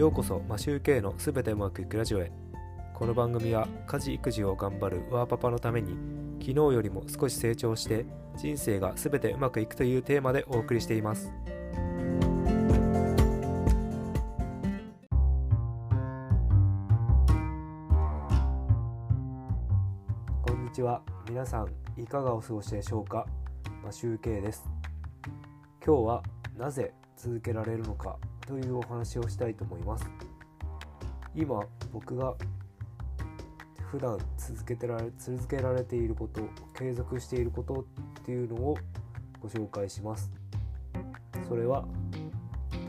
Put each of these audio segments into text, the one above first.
ようこそマシューケイのすべてうまくいくラジオへ。この番組は家事育児を頑張るワーパパのために昨日よりも少し成長して人生がすべてうまくいくというテーマでお送りしています。こんにちは。皆さんいかがお過ごしでしょうか？マシューケイです。今日はなぜ続けられるのか？というお話をしたいと思います。今僕が普段続けてられ続けられていること継続していることっていうのをご紹介します。それは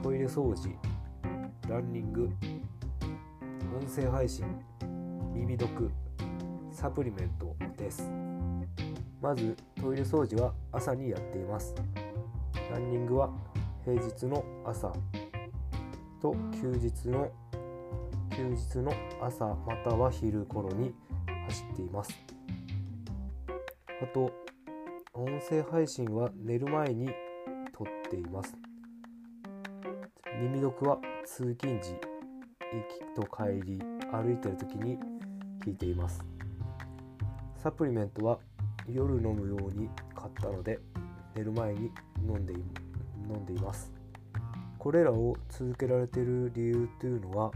トイレ掃除ランニング音声配信耳読サプリメントです。まずトイレ掃除は朝にやっています。ランニングは平日の朝。と休日の休日の朝または昼頃に走っています。あと音声配信は寝る前に撮っています。耳読は通勤時行きと帰り歩いてる時に聞いています。サプリメントは夜飲むように買ったので寝る前に飲んで飲んでいます。これらを続けられている理由というのは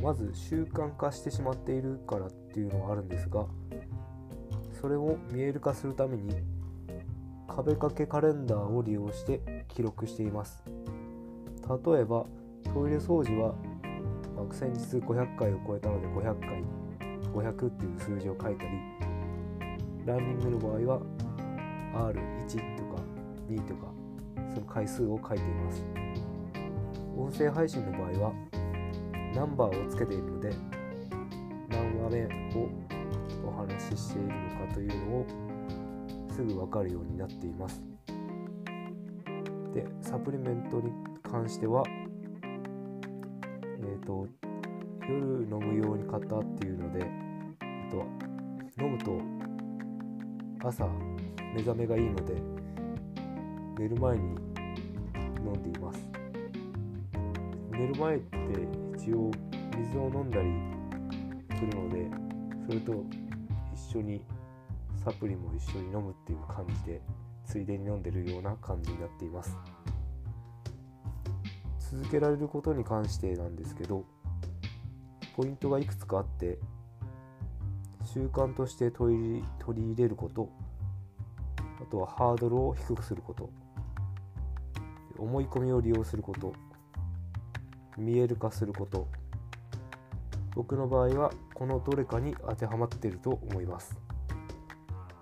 まず習慣化してしまっているからっていうのがあるんですがそれを見える化するために壁掛けカレンダーを利用して記録しています。例えばトイレ掃除は、まあ、先日500回を超えたので500回500っていう数字を書いたりランニングの場合は R1 とか2とかその回数を書いています。音声配信の場合はナンバーをつけているので何話目をお話ししているのかというのをすぐ分かるようになっています。でサプリメントに関してはえっ、ー、と夜飲むように買ったっていうので、えっと、飲むと朝目覚めがいいので寝る前に飲んでいます。寝る前って一応水を飲んだりするのでそれと一緒にサプリも一緒に飲むっていう感じでついでに飲んでるような感じになっています。続けられることに関してなんですけどポイントがいくつかあって習慣として取り入れることあとはハードルを低くすること。思い込みを利用すること。見える化すること。僕の場合はこのどれかに当てはまっていると思います。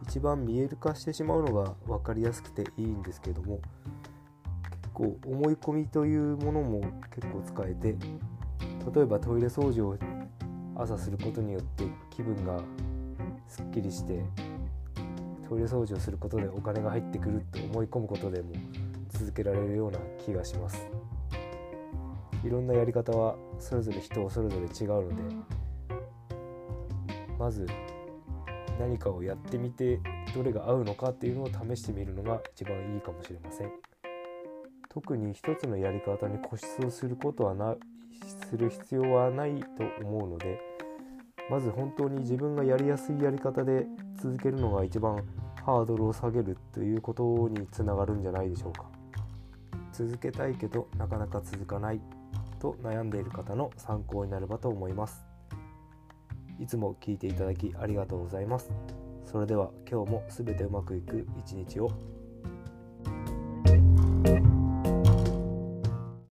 一番見える化してしまうのが分かりやすくていいんですけども結構思い込みというものも結構使えて例えばトイレ掃除を朝することによって気分がすっきりしてトイレ掃除をすることでお金が入ってくると思い込むことでも続けられるような気がします。いろんなやり方はそれぞれ人それぞれ違うのでまず何かをやってみてどれが合うのかっていうのを試してみるのが一番いいかもしれません。特に一つのやり方に固執をすることはなする必要はないと思うのでまず本当に自分がやりやすいやり方で続けるのが一番ハードルを下げるということにつながるんじゃないでしょうか。続けたいけどなかなか続かないと悩んでいる方の参考になればと思います。いつも聞いていただきありがとうございます。それでは今日も全てうまくいく一日を。